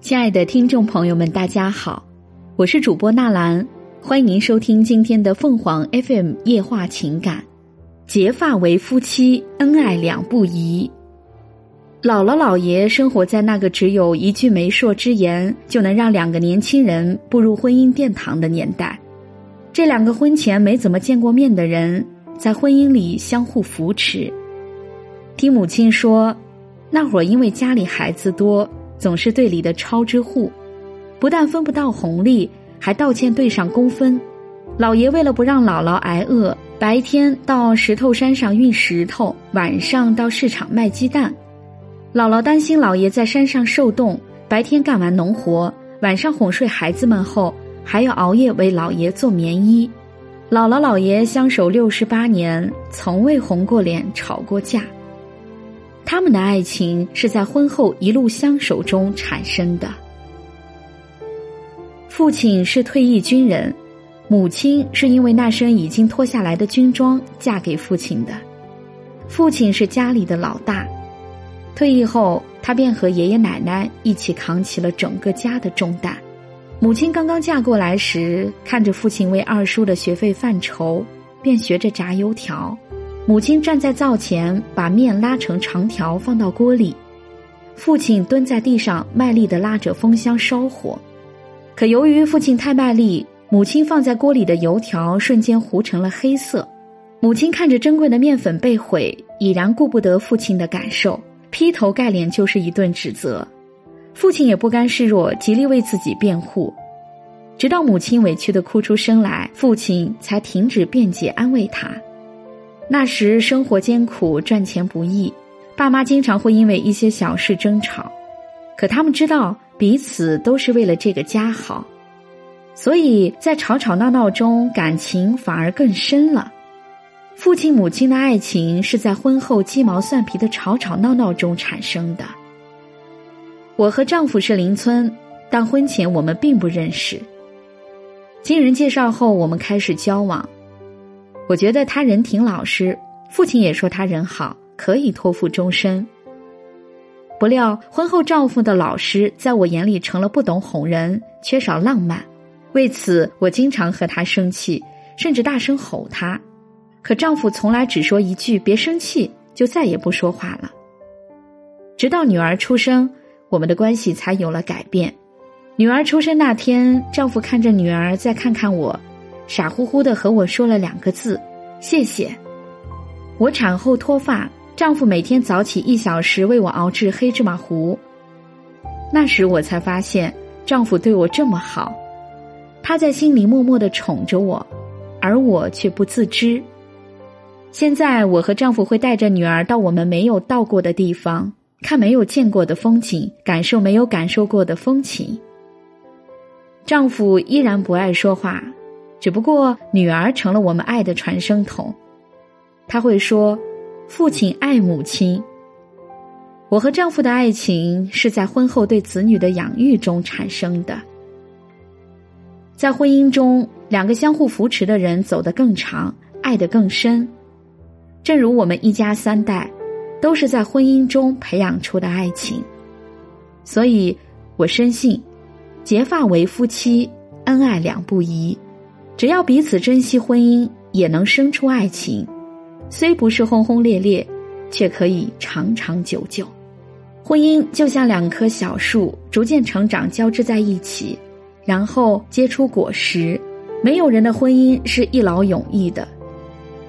亲爱的听众朋友们，大家好，我是主播纳兰，欢迎您收听今天的凤凰 FM 夜话情感。结发为夫妻，恩爱两不疑。姥姥姥爷生活在那个只有一句媒妁之言就能让两个年轻人步入婚姻殿堂的年代。这两个婚前没怎么见过面的人，在婚姻里相互扶持。听母亲说，那会儿因为家里孩子多。总是队里的超支户，不但分不到红利，还倒欠队上工分。老爷为了不让姥姥挨饿，白天到石头山上运石头，晚上到市场卖鸡蛋。姥姥担心老爷在山上受冻，白天干完农活，晚上哄睡孩子们后，还要熬夜为老爷做棉衣。姥姥姥爷相守六十八年，从未红过脸，吵过架。他们的爱情是在婚后一路相守中产生的。父亲是退役军人，母亲是因为那身已经脱下来的军装嫁给父亲的。父亲是家里的老大，退役后他便和爷爷奶奶一起扛起了整个家的重担。母亲刚刚嫁过来时，看着父亲为二叔的学费犯愁，便学着炸油条。母亲站在灶前，把面拉成长条放到锅里，父亲蹲在地上卖力的拉着风箱烧火。可由于父亲太卖力，母亲放在锅里的油条瞬间糊成了黑色。母亲看着珍贵的面粉被毁，已然顾不得父亲的感受，劈头盖脸就是一顿指责。父亲也不甘示弱，极力为自己辩护，直到母亲委屈的哭出声来，父亲才停止辩解，安慰他。那时生活艰苦，赚钱不易，爸妈经常会因为一些小事争吵，可他们知道彼此都是为了这个家好，所以在吵吵闹闹中，感情反而更深了。父亲母亲的爱情是在婚后鸡毛蒜皮的吵吵闹闹中产生的。我和丈夫是邻村，但婚前我们并不认识。经人介绍后，我们开始交往。我觉得他人挺老实，父亲也说他人好，可以托付终身。不料婚后丈夫的老实，在我眼里成了不懂哄人，缺少浪漫。为此，我经常和他生气，甚至大声吼他。可丈夫从来只说一句“别生气”，就再也不说话了。直到女儿出生，我们的关系才有了改变。女儿出生那天，丈夫看着女儿，再看看我。傻乎乎的和我说了两个字：“谢谢。”我产后脱发，丈夫每天早起一小时为我熬制黑芝麻糊。那时我才发现，丈夫对我这么好，他在心里默默的宠着我，而我却不自知。现在我和丈夫会带着女儿到我们没有到过的地方，看没有见过的风景，感受没有感受过的风情。丈夫依然不爱说话。只不过女儿成了我们爱的传声筒，他会说：“父亲爱母亲。”我和丈夫的爱情是在婚后对子女的养育中产生的。在婚姻中，两个相互扶持的人走得更长，爱得更深。正如我们一家三代，都是在婚姻中培养出的爱情。所以，我深信，结发为夫妻，恩爱两不疑。只要彼此珍惜婚姻，也能生出爱情。虽不是轰轰烈烈，却可以长长久久。婚姻就像两棵小树，逐渐成长，交织在一起，然后结出果实。没有人的婚姻是一劳永逸的。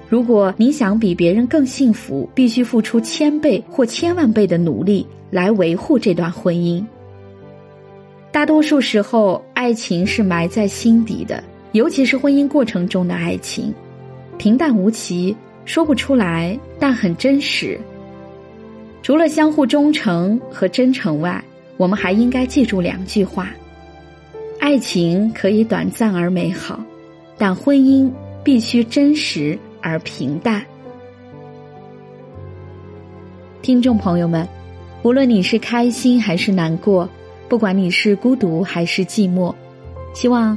如果你想比别人更幸福，必须付出千倍或千万倍的努力来维护这段婚姻。大多数时候，爱情是埋在心底的。尤其是婚姻过程中的爱情，平淡无奇，说不出来，但很真实。除了相互忠诚和真诚外，我们还应该记住两句话：爱情可以短暂而美好，但婚姻必须真实而平淡。听众朋友们，无论你是开心还是难过，不管你是孤独还是寂寞，希望。